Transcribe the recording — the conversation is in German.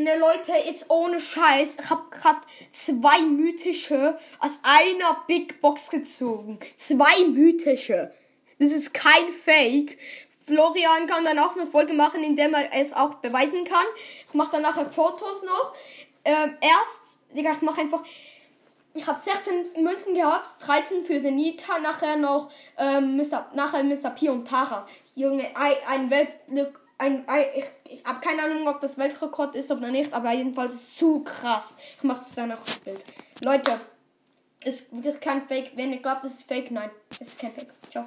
Ne Leute, jetzt ohne Scheiß. Ich habe gerade zwei mythische aus einer Big Box gezogen. Zwei mythische. Das ist kein Fake. Florian kann dann auch eine Folge machen, in der man es auch beweisen kann. Ich mache dann nachher Fotos noch. Ähm, erst, Digga, ich mache einfach. Ich habe 16 Münzen gehabt, 13 für Senita, nachher noch ähm, Mr. nachher Mr. P und Tara. Junge, ein, ein Welt ein, ein ich, ich habe keine Ahnung, ob das Weltrekord ist oder nicht, aber jedenfalls ist es zu krass. Ich mache das dann noch das Bild. Leute, ist wirklich kein Fake. Wenn ihr glaubt, das ist Fake, nein, es ist kein Fake. Ciao.